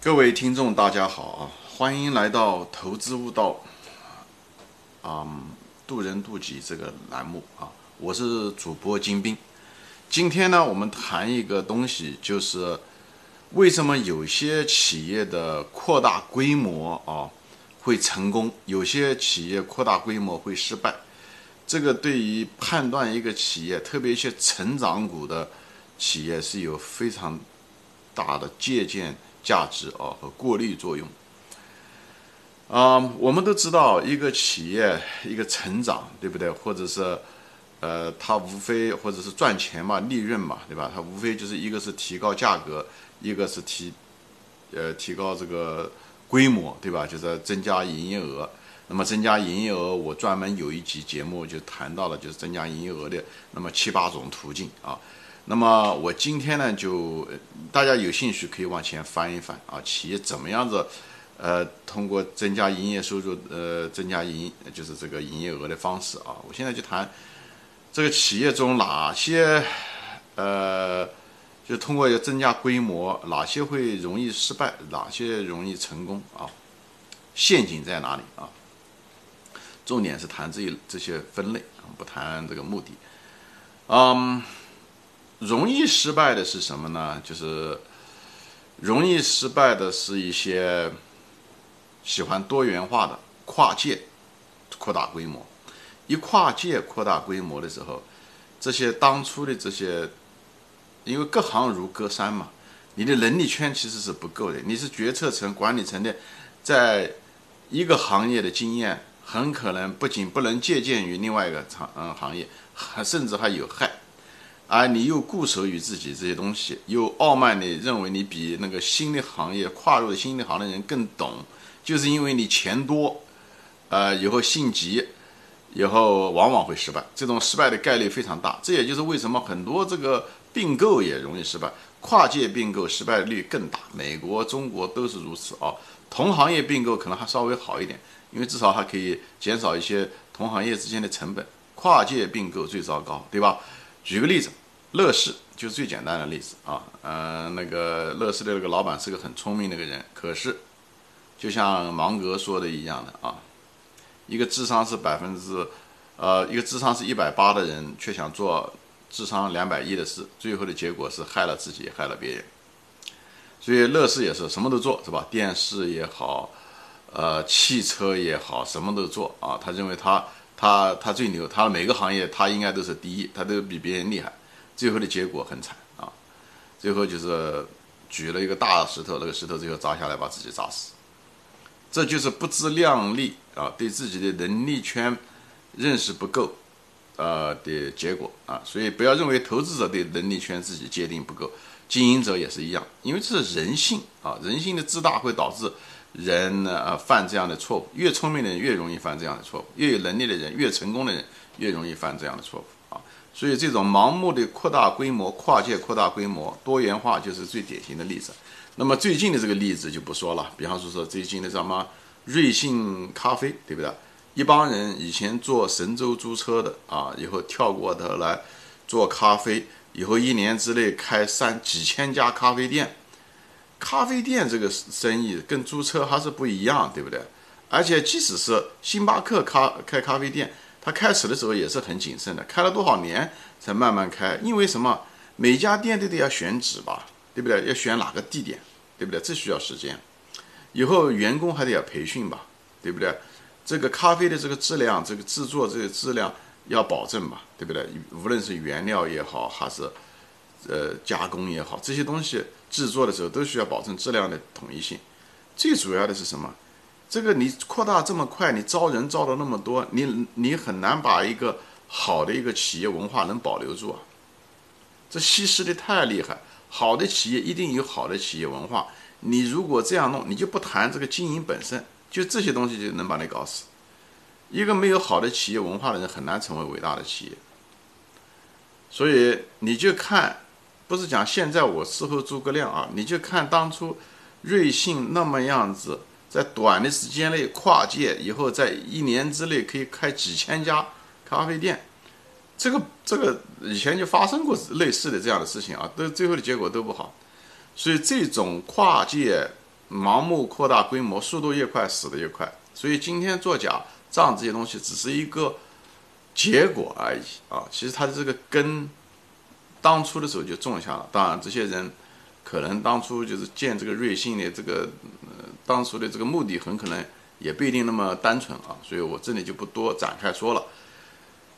各位听众，大家好啊！欢迎来到投资悟道，啊，渡人渡己这个栏目啊，我是主播金兵。今天呢，我们谈一个东西，就是为什么有些企业的扩大规模啊会成功，有些企业扩大规模会失败。这个对于判断一个企业，特别一些成长股的企业，是有非常大的借鉴。价值啊和过滤作用啊，我们都知道一个企业一个成长，对不对？或者是呃，它无非或者是赚钱嘛，利润嘛，对吧？它无非就是一个是提高价格，一个是提呃提高这个规模，对吧？就是增加营业额。那么增加营业额，我专门有一集节目就谈到了，就是增加营业额的那么七八种途径啊。那么我今天呢，就大家有兴趣可以往前翻一翻啊，企业怎么样子，呃，通过增加营业收入，呃，增加营就是这个营业额的方式啊。我现在就谈这个企业中哪些，呃，就通过要增加规模，哪些会容易失败，哪些容易成功啊？陷阱在哪里啊？重点是谈这这些分类，不谈这个目的，嗯。容易失败的是什么呢？就是容易失败的是一些喜欢多元化的跨界扩大规模。一跨界扩大规模的时候，这些当初的这些，因为各行如隔山嘛，你的能力圈其实是不够的。你是决策层、管理层的，在一个行业的经验，很可能不仅不能借鉴于另外一个行嗯行业，还甚至还有害。而你又固守于自己这些东西，又傲慢地认为你比那个新的行业跨入新的行的人更懂，就是因为你钱多，呃，以后性急，以后往往会失败，这种失败的概率非常大。这也就是为什么很多这个并购也容易失败，跨界并购失败率更大。美国、中国都是如此啊。同行业并购可能还稍微好一点，因为至少还可以减少一些同行业之间的成本。跨界并购最糟糕，对吧？举个例子，乐视就是最简单的例子啊，呃，那个乐视的那个老板是个很聪明的一个人，可是，就像芒格说的一样的啊，一个智商是百分之，呃，一个智商是一百八的人，却想做智商两百一的事，最后的结果是害了自己，害了别人。所以乐视也是什么都做，是吧？电视也好，呃，汽车也好，什么都做啊。他认为他。他他最牛，他每个行业他应该都是第一，他都比别人厉害，最后的结果很惨啊，最后就是举了一个大石头，那个石头最后砸下来把自己砸死，这就是不自量力啊，对自己的能力圈认识不够，呃的结果啊，所以不要认为投资者对能力圈自己界定不够，经营者也是一样，因为这是人性啊，人性的自大会导致。人呢，犯这样的错误，越聪明的人越容易犯这样的错误，越有能力的人，越成功的人越容易犯这样的错误啊。所以这种盲目的扩大规模、跨界扩大规模、多元化，就是最典型的例子。那么最近的这个例子就不说了，比方说说最近的什么瑞幸咖啡，对不对？一帮人以前做神州租车的啊，以后跳过头来做咖啡，以后一年之内开三几千家咖啡店。咖啡店这个生意跟租车还是不一样，对不对？而且即使是星巴克咖开咖啡店，它开始的时候也是很谨慎的，开了多少年才慢慢开？因为什么？每家店都得要选址吧，对不对？要选哪个地点，对不对？这需要时间。以后员工还得要培训吧，对不对？这个咖啡的这个质量，这个制作这个质量要保证吧，对不对？无论是原料也好，还是呃加工也好，这些东西。制作的时候都需要保证质量的统一性，最主要的是什么？这个你扩大这么快，你招人招的那么多，你你很难把一个好的一个企业文化能保留住啊！这稀释的太厉害。好的企业一定有好的企业文化，你如果这样弄，你就不谈这个经营本身，就这些东西就能把你搞死。一个没有好的企业文化的人很难成为伟大的企业。所以你就看。不是讲现在我伺候诸葛亮啊，你就看当初瑞幸那么样子，在短的时间内跨界以后，在一年之内可以开几千家咖啡店，这个这个以前就发生过类似的这样的事情啊，都最后的结果都不好，所以这种跨界盲目扩大规模，速度越快，死的越快。所以今天做假账这些东西只是一个结果而已啊。其实它的这个根，当初的时候就种下了。当然，这些人可能当初就是建这个瑞幸的这个，呃，当初的这个目的很可能也不一定那么单纯啊。所以我这里就不多展开说了。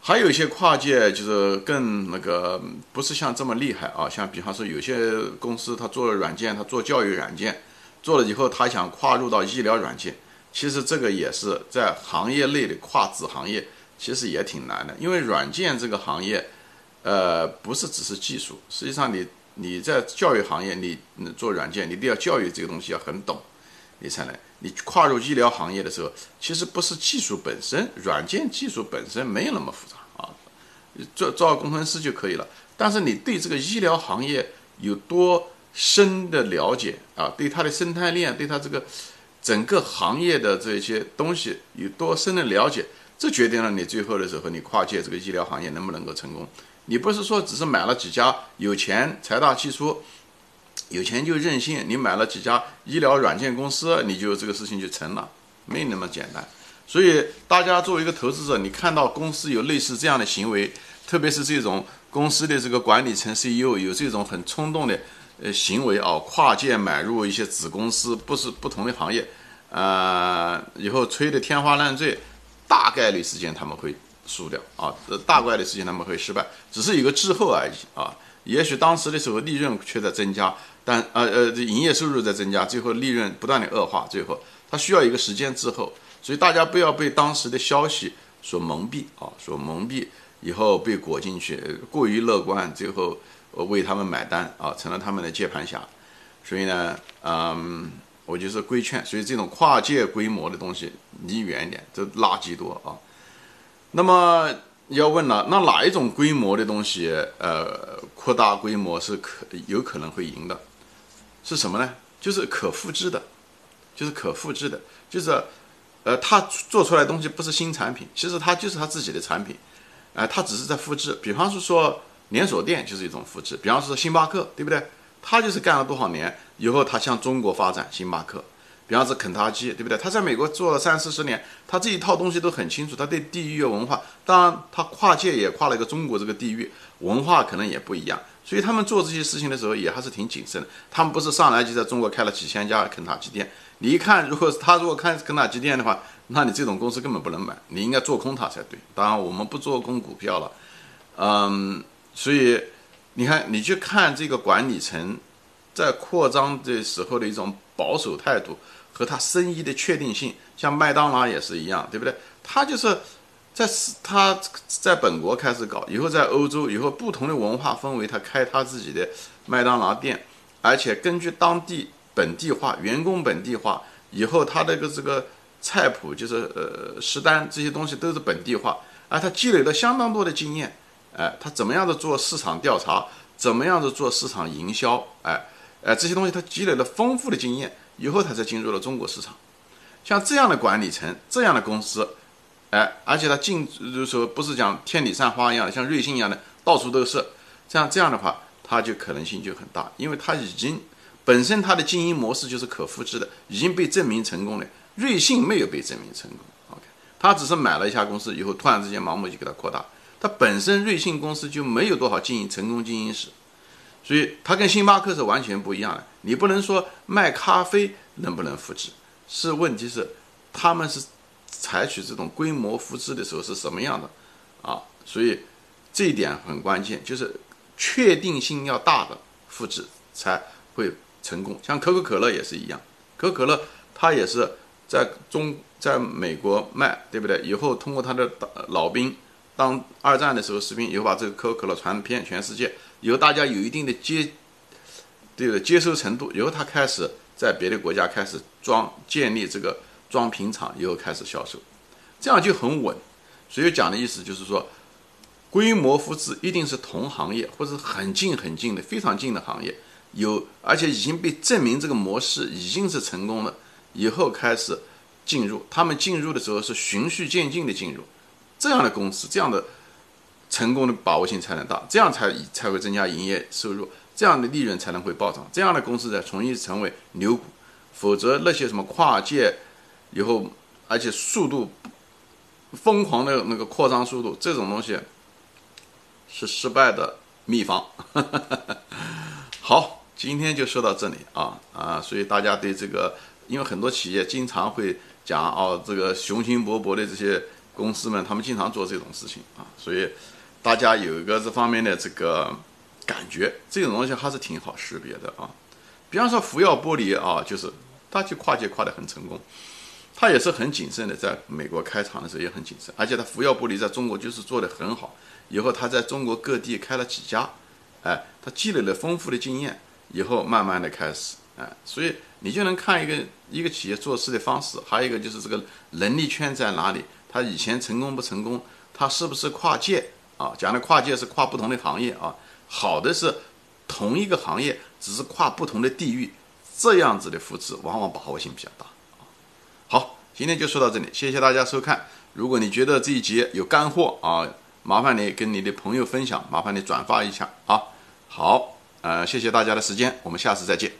还有一些跨界就是更那个，不是像这么厉害啊。像比方说有些公司他做了软件，他做教育软件，做了以后他想跨入到医疗软件，其实这个也是在行业内的跨子行业，其实也挺难的。因为软件这个行业，呃，不是只是技术，实际上你你在教育行业，你做软件，你一定要教育这个东西要很懂，你才能。你跨入医疗行业的时候，其实不是技术本身，软件技术本身没有那么复杂啊，做做工程师就可以了。但是你对这个医疗行业有多深的了解啊？对它的生态链，对它这个整个行业的这些东西有多深的了解，这决定了你最后的时候你跨界这个医疗行业能不能够成功。你不是说只是买了几家有钱、财大气粗。有钱就任性，你买了几家医疗软件公司，你就这个事情就成了，没那么简单。所以大家作为一个投资者，你看到公司有类似这样的行为，特别是这种公司的这个管理层 CEO 有这种很冲动的呃行为啊，跨界买入一些子公司，不是不同的行业，呃，以后吹的天花乱坠，大概率事件他们会输掉啊，这大概率事情他们会失败，只是一个滞后而已啊。也许当时的时候利润却在增加。但呃呃，这营业收入在增加，最后利润不断的恶化，最后它需要一个时间滞后，所以大家不要被当时的消息所蒙蔽啊，所蒙蔽以后被裹进去，过于乐观，最后为他们买单啊，成了他们的接盘侠。所以呢，嗯，我就是规劝，所以这种跨界规模的东西离远一点，这垃圾多啊。那么要问了，那哪一种规模的东西，呃，扩大规模是可有可能会赢的？是什么呢？就是可复制的，就是可复制的，就是，呃，他做出来东西不是新产品，其实他就是他自己的产品，哎，他只是在复制。比方是说连锁店就是一种复制，比方说星巴克，对不对？他就是干了多少年以后，他向中国发展，星巴克。比方说肯塔基，对不对？他在美国做了三四十年，他这一套东西都很清楚。他对地域文化，当然他跨界也跨了一个中国这个地域文化，可能也不一样。所以他们做这些事情的时候也还是挺谨慎的。他们不是上来就在中国开了几千家肯塔基店。你一看，如果他如果开肯塔基店的话，那你这种公司根本不能买，你应该做空它才对。当然我们不做空股票了，嗯，所以你看，你去看这个管理层在扩张的时候的一种保守态度。和他生意的确定性，像麦当劳也是一样，对不对？他就是在他在本国开始搞，以后在欧洲，以后不同的文化氛围，他开他自己的麦当劳店，而且根据当地本地化，员工本地化，以后他这个这个菜谱就是呃食单这些东西都是本地化，而他积累了相当多的经验，哎，他怎么样的做市场调查，怎么样的做市场营销，哎，哎这些东西他积累了丰富的经验。以后他才进入了中国市场，像这样的管理层，这样的公司，哎，而且他进就是说不是讲天女散花一样的，像瑞幸一样的到处都是，这样这样的话，他就可能性就很大，因为他已经本身他的经营模式就是可复制的，已经被证明成功了。瑞幸没有被证明成功，OK，他只是买了一下公司以后，突然之间盲目就给他扩大，他本身瑞幸公司就没有多少经营成功经营史。所以它跟星巴克是完全不一样的。你不能说卖咖啡能不能复制，是问题是他们是采取这种规模复制的时候是什么样的啊？所以这一点很关键，就是确定性要大的复制才会成功。像可口可乐也是一样，可口可乐它也是在中在美国卖，对不对？以后通过它的老兵当二战的时候士兵，以后把这个可口可乐传遍全世界。由大家有一定的接，对的接收程度，以后他开始在别的国家开始装建立这个装瓶厂，以后开始销售，这样就很稳。所以讲的意思就是说，规模复制一定是同行业或者很近很近的非常近的行业，有而且已经被证明这个模式已经是成功的，以后开始进入，他们进入的时候是循序渐进的进入，这样的公司这样的。成功的把握性才能大，这样才才会增加营业收入，这样的利润才能会暴涨，这样的公司才重新成为牛股。否则那些什么跨界以后，而且速度疯狂的那个扩张速度，这种东西是失败的秘方。好，今天就说到这里啊啊！所以大家对这个，因为很多企业经常会讲哦，这个雄心勃勃的这些公司们，他们经常做这种事情啊，所以大家有一个这方面的这个感觉，这种东西还是挺好识别的啊。比方说福耀玻璃啊，就是它去跨界跨得很成功，它也是很谨慎的，在美国开厂的时候也很谨慎，而且它福耀玻璃在中国就是做得很好，以后它在中国各地开了几家。哎，他积累了丰富的经验，以后慢慢的开始，哎，所以你就能看一个一个企业做事的方式，还有一个就是这个能力圈在哪里，他以前成功不成功，他是不是跨界啊？讲的跨界是跨不同的行业啊，好的是同一个行业，只是跨不同的地域，这样子的扶持往往把握性比较大啊。好，今天就说到这里，谢谢大家收看。如果你觉得这一节有干货啊。麻烦你跟你的朋友分享，麻烦你转发一下啊！好，呃，谢谢大家的时间，我们下次再见。